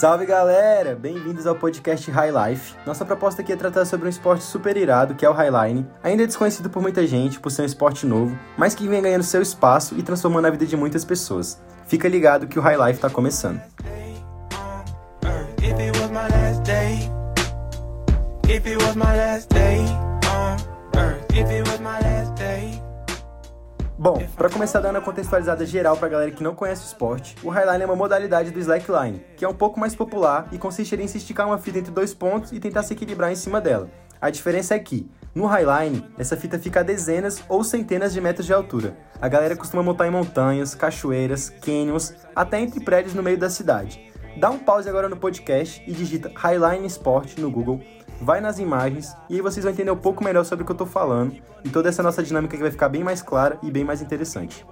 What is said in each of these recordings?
Salve galera! Bem-vindos ao podcast High Life. Nossa proposta aqui é tratar sobre um esporte super irado, que é o Highline. Ainda desconhecido por muita gente, por ser um esporte novo, mas que vem ganhando seu espaço e transformando a vida de muitas pessoas. Fica ligado que o High Life está começando. Bom, para começar dando a contextualizada geral para galera que não conhece o esporte, o Highline é uma modalidade do slackline, que é um pouco mais popular e consiste em se esticar uma fita entre dois pontos e tentar se equilibrar em cima dela. A diferença é que, no Highline, essa fita fica a dezenas ou centenas de metros de altura. A galera costuma montar em montanhas, cachoeiras, canyons, até entre prédios no meio da cidade. Dá um pause agora no podcast e digita Highline Sport no Google vai nas imagens e aí vocês vão entender um pouco melhor sobre o que eu tô falando e toda essa nossa dinâmica que vai ficar bem mais clara e bem mais interessante.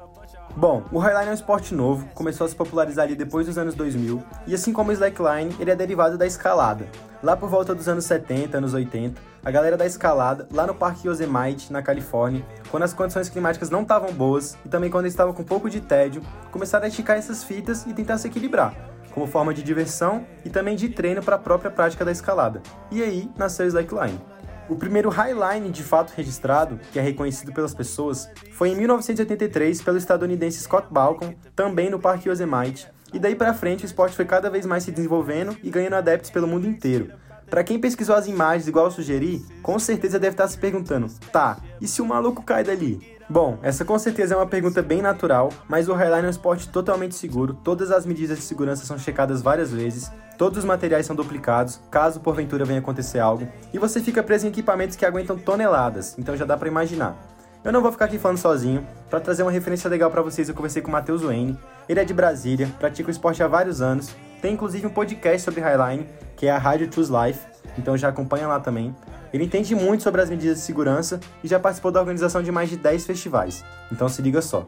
Bom, o Highline é um esporte novo, começou a se popularizar ali depois dos anos 2000, e assim como o Slackline, ele é derivado da escalada. Lá por volta dos anos 70, anos 80, a galera da escalada, lá no Parque Yosemite, na Califórnia, quando as condições climáticas não estavam boas e também quando eles estavam com um pouco de tédio, começaram a esticar essas fitas e tentar se equilibrar como forma de diversão e também de treino para a própria prática da escalada. E aí nasceu o slackline. O primeiro highline de fato registrado, que é reconhecido pelas pessoas, foi em 1983 pelo estadunidense Scott Balcon, também no Parque Yosemite, e daí para frente o esporte foi cada vez mais se desenvolvendo e ganhando adeptos pelo mundo inteiro. Para quem pesquisou as imagens igual eu sugeri, com certeza deve estar se perguntando: tá, e se o maluco cai dali? Bom, essa com certeza é uma pergunta bem natural, mas o Highline é um esporte totalmente seguro, todas as medidas de segurança são checadas várias vezes, todos os materiais são duplicados, caso porventura venha acontecer algo, e você fica preso em equipamentos que aguentam toneladas, então já dá para imaginar. Eu não vou ficar aqui falando sozinho, para trazer uma referência legal para vocês eu conversei com o Matheus Wayne, ele é de Brasília, pratica o esporte há vários anos, tem inclusive um podcast sobre Highline, que é a Rádio Choose Life, então já acompanha lá também. Ele entende muito sobre as medidas de segurança e já participou da organização de mais de 10 festivais. Então se liga só.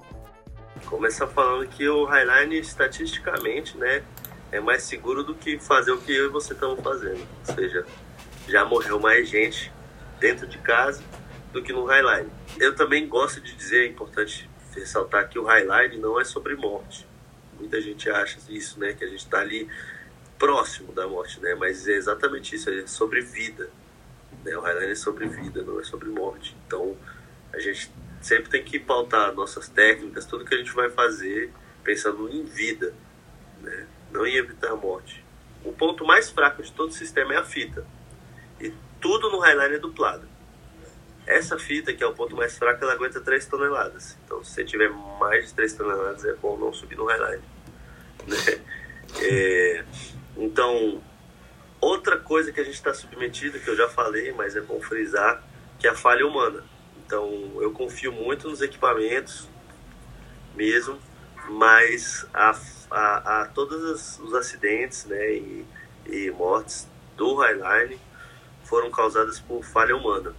Começa falando que o Highline, estatisticamente, né, é mais seguro do que fazer o que eu e você estamos fazendo. Ou seja, já morreu mais gente dentro de casa do que no Highline. Eu também gosto de dizer, é importante ressaltar que o Highline não é sobre morte. Muita gente acha isso, né, que a gente está ali próximo da morte, né, mas é exatamente isso, é sobre vida. Né? O Highline é sobre vida, não é sobre morte. Então, a gente sempre tem que pautar nossas técnicas, tudo que a gente vai fazer pensando em vida, né? não em evitar a morte. O ponto mais fraco de todo o sistema é a fita. E tudo no Highline é duplado. Essa fita, que é o ponto mais fraco, ela aguenta 3 toneladas. Então, se você tiver mais de 3 toneladas, é bom não subir no Highline. Né? É, então, Outra coisa que a gente está submetido, que eu já falei, mas é bom frisar, que é a falha humana. Então, eu confio muito nos equipamentos mesmo, mas a, a, a todos os acidentes né, e, e mortes do Highline foram causadas por falha humana.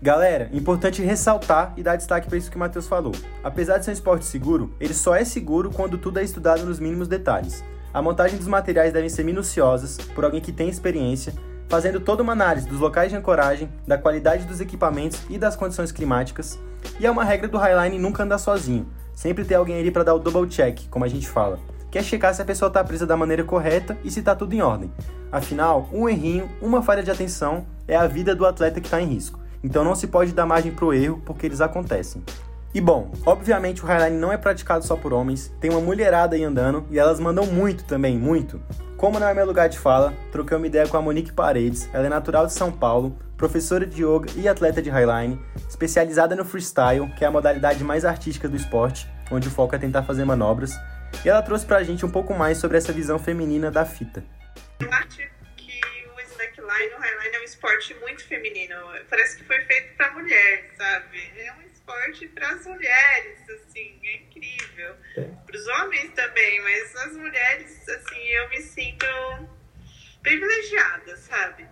Galera, importante ressaltar e dar destaque para isso que o Matheus falou. Apesar de ser um esporte seguro, ele só é seguro quando tudo é estudado nos mínimos detalhes. A montagem dos materiais devem ser minuciosas por alguém que tem experiência, fazendo toda uma análise dos locais de ancoragem, da qualidade dos equipamentos e das condições climáticas. E é uma regra do Highline nunca andar sozinho, sempre ter alguém ali para dar o double check, como a gente fala, que é checar se a pessoa está presa da maneira correta e se está tudo em ordem. Afinal, um errinho, uma falha de atenção é a vida do atleta que está em risco. Então não se pode dar margem para o erro porque eles acontecem. E bom, obviamente o Highline não é praticado só por homens, tem uma mulherada aí andando e elas mandam muito também, muito. Como não é meu lugar de fala, troquei uma ideia com a Monique Paredes, ela é natural de São Paulo, professora de yoga e atleta de Highline, especializada no freestyle, que é a modalidade mais artística do esporte, onde o foco é tentar fazer manobras, e ela trouxe pra gente um pouco mais sobre essa visão feminina da fita. Eu acho que o slackline, o Highline é um esporte muito feminino, parece que foi feito pra mulher, sabe? É um esporte para as mulheres, assim, é incrível. É. Para os homens também, mas as mulheres, assim, eu me sinto privilegiada, sabe?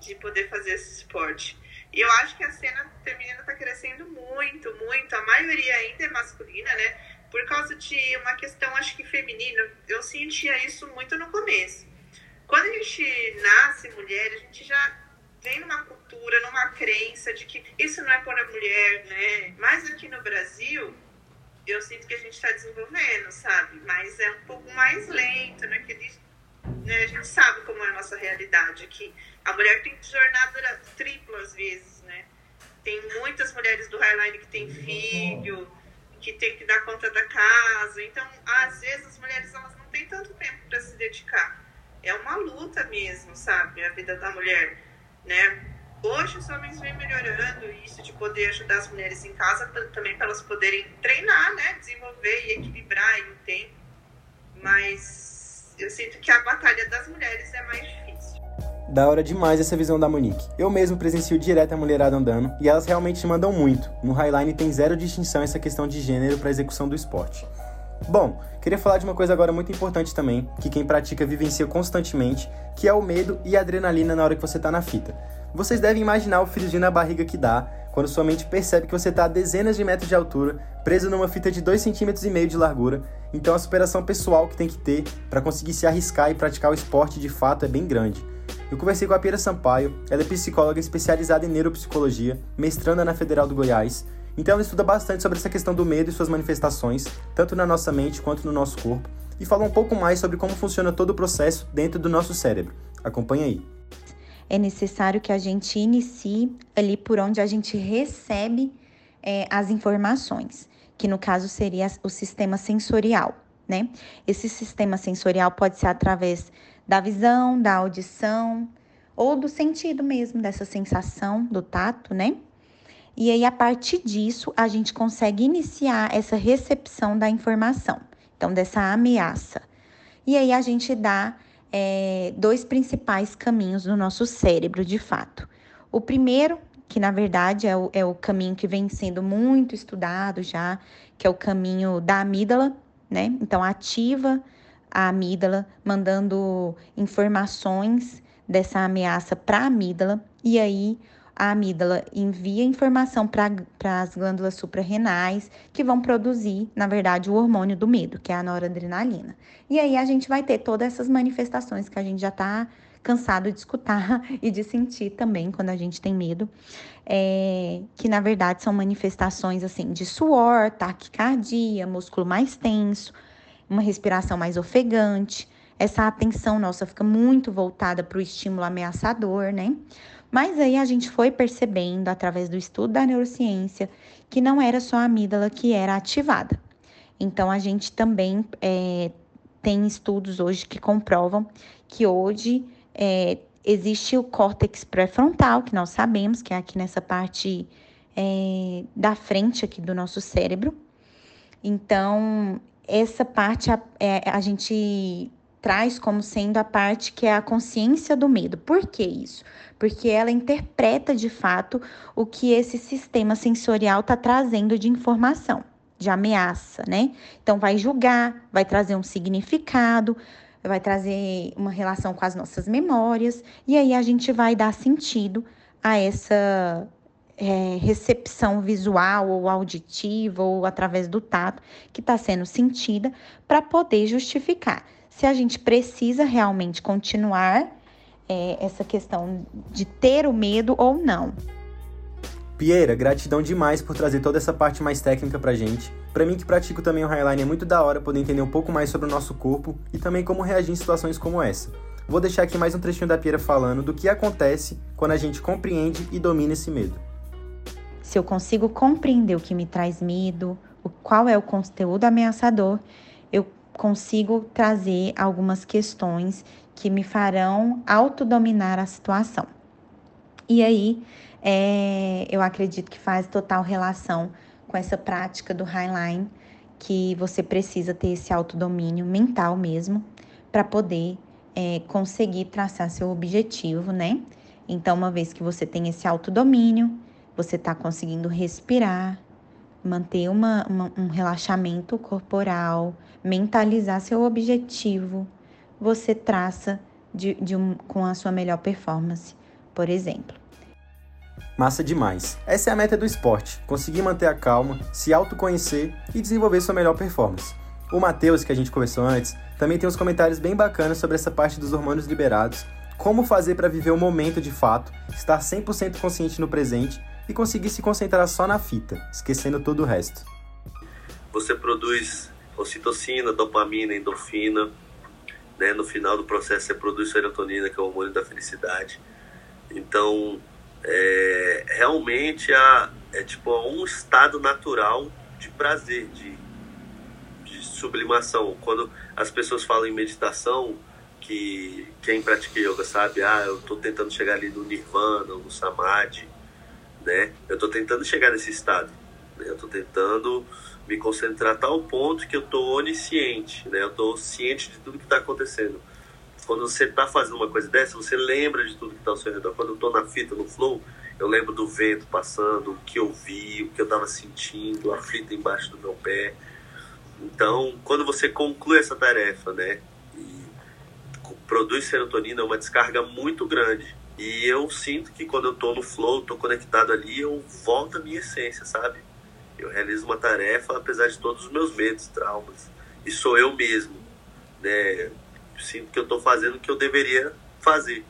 De poder fazer esse esporte. E eu acho que a cena feminina está crescendo muito, muito. A maioria ainda é masculina, né? Por causa de uma questão, acho que feminina. Eu sentia isso muito no começo. Quando a gente nasce mulher, a gente já vem numa cultura, numa crença de que isso não é para a mulher, né? Mas aqui no Brasil, eu sinto que a gente está desenvolvendo, sabe? Mas é um pouco mais lento naquele, né, a gente sabe como é a nossa realidade aqui. A mulher tem jornada tripla às vezes, né? Tem muitas mulheres do Highline que têm filho, que tem que dar conta da casa. Então, às vezes as mulheres elas não têm tanto tempo para se dedicar. É uma luta mesmo, sabe? A vida da mulher, né? Hoje os homens vêm melhorando isso de poder ajudar as mulheres em casa também para elas poderem treinar, né? Desenvolver e equilibrar aí o tempo. Mas eu sinto que a batalha das mulheres é mais difícil. Da hora demais essa visão da Monique. Eu mesmo presencio direto a mulherada andando e elas realmente mandam muito. No Highline tem zero distinção essa questão de gênero para execução do esporte. Bom, queria falar de uma coisa agora muito importante também, que quem pratica vivencia constantemente, que é o medo e a adrenalina na hora que você está na fita. Vocês devem imaginar o friozinho na barriga que dá quando sua mente percebe que você está a dezenas de metros de altura, preso numa fita de 2,5 cm de largura. Então a superação pessoal que tem que ter para conseguir se arriscar e praticar o esporte de fato é bem grande. Eu conversei com a Pira Sampaio, ela é psicóloga especializada em neuropsicologia, mestranda na Federal do Goiás, então ela estuda bastante sobre essa questão do medo e suas manifestações, tanto na nossa mente quanto no nosso corpo, e fala um pouco mais sobre como funciona todo o processo dentro do nosso cérebro. Acompanhe aí é necessário que a gente inicie ali por onde a gente recebe é, as informações, que no caso seria o sistema sensorial, né? Esse sistema sensorial pode ser através da visão, da audição ou do sentido mesmo, dessa sensação do tato, né? E aí, a partir disso, a gente consegue iniciar essa recepção da informação, então, dessa ameaça. E aí, a gente dá é, dois principais caminhos do nosso cérebro, de fato. O primeiro, que na verdade é o, é o caminho que vem sendo muito estudado já, que é o caminho da amígdala, né? Então, ativa a amígdala, mandando informações dessa ameaça para a amígdala, e aí a amígdala envia informação para as glândulas suprarrenais, que vão produzir, na verdade, o hormônio do medo, que é a noradrenalina. E aí a gente vai ter todas essas manifestações que a gente já está cansado de escutar e de sentir também quando a gente tem medo, é, que na verdade são manifestações assim de suor, taquicardia, músculo mais tenso, uma respiração mais ofegante. Essa atenção nossa fica muito voltada para o estímulo ameaçador, né? Mas aí a gente foi percebendo, através do estudo da neurociência, que não era só a amígdala que era ativada. Então, a gente também é, tem estudos hoje que comprovam que hoje é, existe o córtex pré-frontal, que nós sabemos que é aqui nessa parte é, da frente aqui do nosso cérebro. Então, essa parte a, é, a gente traz como sendo a parte que é a consciência do medo. Por que isso? Porque ela interpreta de fato o que esse sistema sensorial está trazendo de informação, de ameaça, né? Então, vai julgar, vai trazer um significado, vai trazer uma relação com as nossas memórias, e aí a gente vai dar sentido a essa é, recepção visual ou auditiva ou através do tato que está sendo sentida para poder justificar se a gente precisa realmente continuar é, essa questão de ter o medo ou não. Pieira, gratidão demais por trazer toda essa parte mais técnica pra gente. Pra mim que pratico também o Highline é muito da hora poder entender um pouco mais sobre o nosso corpo e também como reagir em situações como essa. Vou deixar aqui mais um trechinho da Pieira falando do que acontece quando a gente compreende e domina esse medo. Se eu consigo compreender o que me traz medo, qual é o conteúdo ameaçador, consigo trazer algumas questões que me farão autodominar a situação. E aí, é, eu acredito que faz total relação com essa prática do Highline, que você precisa ter esse autodomínio mental mesmo, para poder é, conseguir traçar seu objetivo, né? Então, uma vez que você tem esse autodomínio, você está conseguindo respirar, manter uma, uma, um relaxamento corporal, mentalizar seu objetivo, você traça de, de um, com a sua melhor performance, por exemplo. Massa demais. Essa é a meta do esporte: conseguir manter a calma, se autoconhecer e desenvolver sua melhor performance. O Matheus, que a gente conversou antes, também tem uns comentários bem bacanas sobre essa parte dos hormônios liberados, como fazer para viver o momento de fato, estar 100% consciente no presente e conseguir se concentrar só na fita, esquecendo todo o resto. Você produz ocitocina, dopamina, endorfina, né? No final do processo você produz serotonina, que é o hormônio da felicidade. Então, é, realmente a, é tipo um estado natural de prazer, de, de sublimação. Quando as pessoas falam em meditação, que quem pratica yoga sabe, ah, eu estou tentando chegar ali no nirvana, no samadhi, né? Eu estou tentando chegar nesse estado. Né? Eu estou tentando me concentrar a tal ponto que eu estou onisciente, né? Eu estou ciente de tudo que está acontecendo. Quando você está fazendo uma coisa dessa, você lembra de tudo que está ao seu redor. Quando eu estou na fita, no flow, eu lembro do vento passando, o que eu vi, o que eu estava sentindo, a fita embaixo do meu pé. Então, quando você conclui essa tarefa, né, e produz serotonina, é uma descarga muito grande. E eu sinto que quando eu estou no flow, estou conectado ali, eu volto à minha essência, sabe? Eu realizo uma tarefa apesar de todos os meus medos, traumas. E sou eu mesmo, né? Sinto que eu estou fazendo o que eu deveria fazer,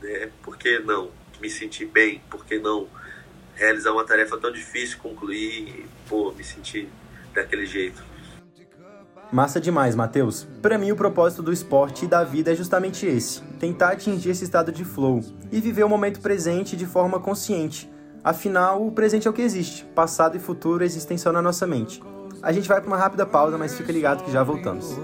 né? Por que não me sentir bem? Por que não realizar uma tarefa tão difícil, concluir e, pô, me sentir daquele jeito? Massa demais, Matheus. Para mim, o propósito do esporte e da vida é justamente esse: tentar atingir esse estado de flow e viver o momento presente de forma consciente Afinal, o presente é o que existe, passado e futuro existem só na nossa mente. A gente vai para uma rápida pausa, mas fica ligado que já voltamos.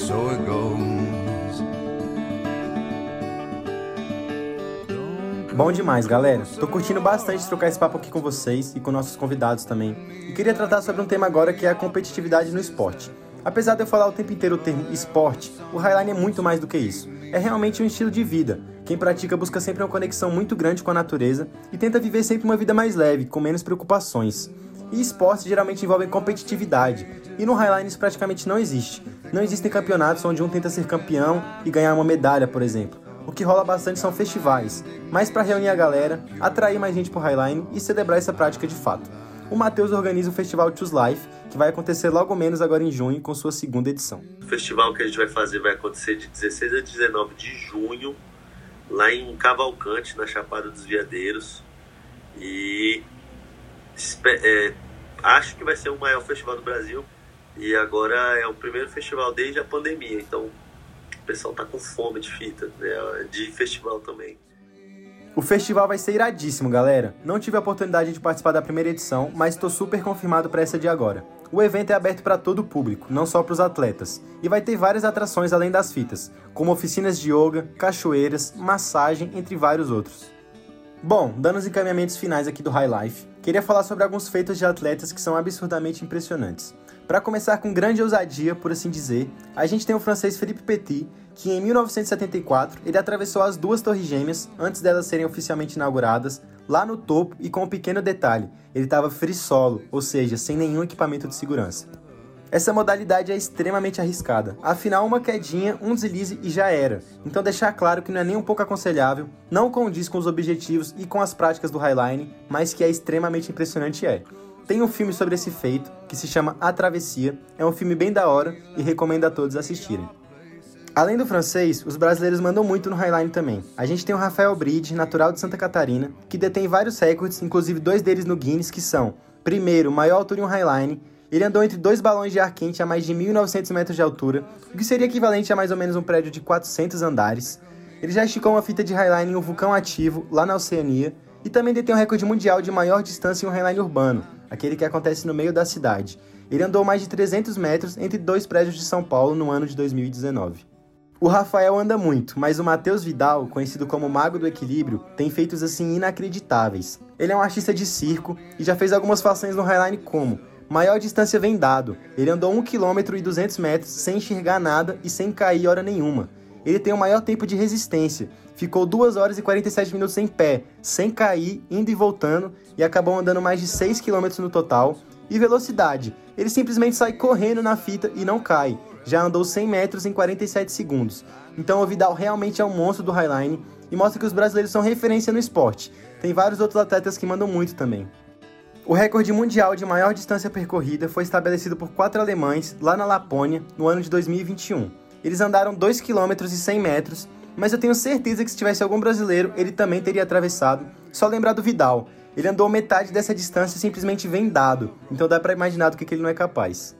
so Bom demais, galera. Tô curtindo bastante trocar esse papo aqui com vocês e com nossos convidados também. E queria tratar sobre um tema agora que é a competitividade no esporte. Apesar de eu falar o tempo inteiro o termo esporte, o Highline é muito mais do que isso. É realmente um estilo de vida. Quem pratica busca sempre uma conexão muito grande com a natureza e tenta viver sempre uma vida mais leve, com menos preocupações. E esportes geralmente envolvem competitividade, e no Highline isso praticamente não existe. Não existem campeonatos onde um tenta ser campeão e ganhar uma medalha, por exemplo o que rola bastante são festivais, mas para reunir a galera, atrair mais gente pro Highline e celebrar essa prática de fato. O Matheus organiza o festival Choose Life, que vai acontecer logo menos agora em junho, com sua segunda edição. O festival que a gente vai fazer vai acontecer de 16 a 19 de junho, lá em Cavalcante, na Chapada dos Veadeiros. E é, acho que vai ser o maior festival do Brasil. E agora é o primeiro festival desde a pandemia, então pessoal tá com fome de fita, né? De festival também. O festival vai ser iradíssimo, galera. Não tive a oportunidade de participar da primeira edição, mas estou super confirmado para essa de agora. O evento é aberto para todo o público, não só para os atletas, e vai ter várias atrações além das fitas, como oficinas de yoga, cachoeiras, massagem, entre vários outros. Bom, dando os encaminhamentos finais aqui do High Life, queria falar sobre alguns feitos de atletas que são absurdamente impressionantes. Para começar com grande ousadia, por assim dizer, a gente tem o francês Philippe Petit, que em 1974 ele atravessou as duas torres gêmeas antes delas serem oficialmente inauguradas, lá no topo e com um pequeno detalhe, ele estava free solo, ou seja, sem nenhum equipamento de segurança. Essa modalidade é extremamente arriscada, afinal uma quedinha, um deslize e já era. Então deixar claro que não é nem um pouco aconselhável, não condiz com os objetivos e com as práticas do Highline, mas que é extremamente impressionante é. Tem um filme sobre esse feito que se chama A Travessia. É um filme bem da hora e recomendo a todos assistirem. Além do francês, os brasileiros mandam muito no Highline também. A gente tem o Rafael Bride, natural de Santa Catarina, que detém vários recordes, inclusive dois deles no Guinness, que são: primeiro, maior altura em um Highline. Ele andou entre dois balões de ar quente a mais de 1.900 metros de altura, o que seria equivalente a mais ou menos um prédio de 400 andares. Ele já esticou uma fita de Highline em um vulcão ativo, lá na Oceania, e também detém o recorde mundial de maior distância em um Highline urbano, aquele que acontece no meio da cidade. Ele andou mais de 300 metros entre dois prédios de São Paulo no ano de 2019. O Rafael anda muito, mas o Matheus Vidal, conhecido como Mago do Equilíbrio, tem feitos assim inacreditáveis. Ele é um artista de circo e já fez algumas façanhas no Highline como maior distância vendado. Ele andou 1 km e 200 metros sem enxergar nada e sem cair hora nenhuma. Ele tem o maior tempo de resistência. Ficou 2 horas e 47 minutos em pé, sem cair, indo e voltando, e acabou andando mais de 6 km no total. E velocidade, ele simplesmente sai correndo na fita e não cai. Já andou 100 metros em 47 segundos. Então o Vidal realmente é um monstro do Highline e mostra que os brasileiros são referência no esporte. Tem vários outros atletas que mandam muito também. O recorde mundial de maior distância percorrida foi estabelecido por quatro alemães lá na Lapônia no ano de 2021. Eles andaram 2 km e 100 metros, mas eu tenho certeza que se tivesse algum brasileiro, ele também teria atravessado, Só lembrar do Vidal. Ele andou metade dessa distância simplesmente vendado, então dá para imaginar do que, que ele não é capaz.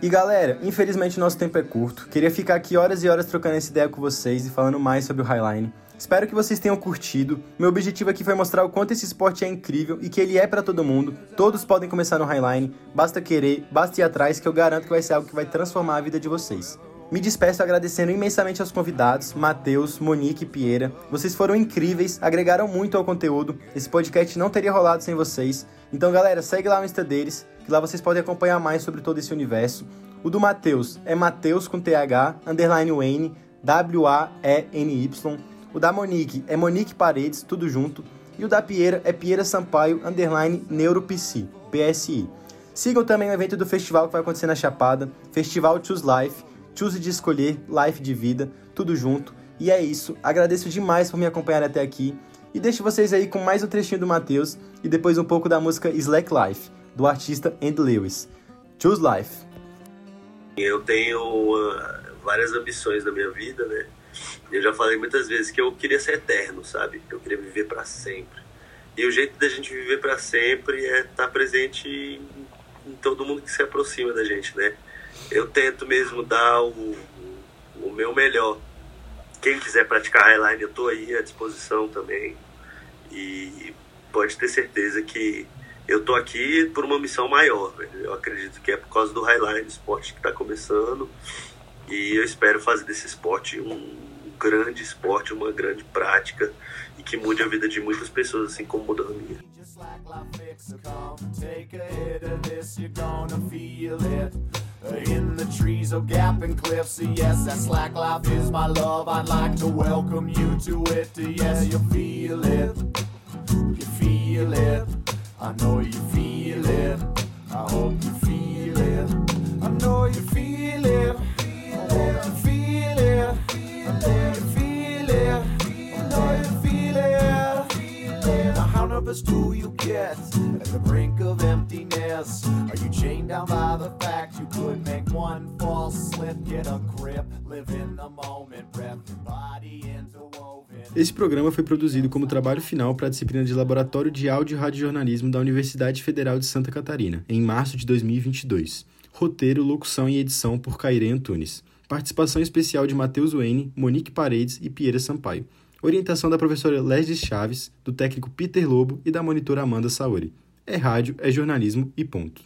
E galera, infelizmente nosso tempo é curto. Queria ficar aqui horas e horas trocando essa ideia com vocês e falando mais sobre o Highline. Espero que vocês tenham curtido. Meu objetivo aqui foi mostrar o quanto esse esporte é incrível e que ele é para todo mundo. Todos podem começar no Highline, basta querer, basta ir atrás, que eu garanto que vai ser algo que vai transformar a vida de vocês. Me despeço agradecendo imensamente aos convidados, Matheus, Monique e Pieira. Vocês foram incríveis, agregaram muito ao conteúdo. Esse podcast não teria rolado sem vocês. Então, galera, segue lá no Insta deles, que lá vocês podem acompanhar mais sobre todo esse universo. O do Matheus é Matheus com TH, underline Wayne, W-A-E-N-Y. O da Monique é Monique Paredes, tudo junto. E o da Pieira é Pieira Sampaio, underline NeuroPC, PSI. Sigam também o evento do festival que vai acontecer na Chapada, Festival Choose Life. Choose de escolher, Life de vida, tudo junto. E é isso. Agradeço demais por me acompanhar até aqui. E deixo vocês aí com mais um trechinho do Matheus e depois um pouco da música Slack Life, do artista Andy Lewis. Choose Life. Eu tenho uh, várias ambições na minha vida, né? Eu já falei muitas vezes que eu queria ser eterno, sabe? Eu queria viver para sempre. E o jeito da gente viver para sempre é estar tá presente em, em todo mundo que se aproxima da gente, né? Eu tento mesmo dar o, o meu melhor. Quem quiser praticar Highline, eu tô aí à disposição também. E pode ter certeza que eu tô aqui por uma missão maior. Eu acredito que é por causa do Highline, esporte que está começando. E eu espero fazer desse esporte um grande esporte, uma grande prática e que mude a vida de muitas pessoas, assim como mudou a minha. In the trees or gap and cliffs, yes, that slack life is my love. I'd like to welcome you to it. Yes, you feel it, you feel it. I know you feel it. I hope you feel it. I know you feel it. I hope you feel Nervous do you get at the brink of emptiness? Are you chained down by the fact you could make one false slip? Get a grip, live in the moment, your body interwoven. Esse programa foi produzido como trabalho final para a disciplina de Laboratório de Áudio e Radiojornalismo da Universidade Federal de Santa Catarina, em março de 2022. Roteiro, locução e edição por Cairê Antunes. Participação especial de Matheus Wayne, Monique Paredes e Pieira Sampaio. Orientação da professora Leslie Chaves, do técnico Peter Lobo e da monitora Amanda Saori. É rádio, é jornalismo e ponto.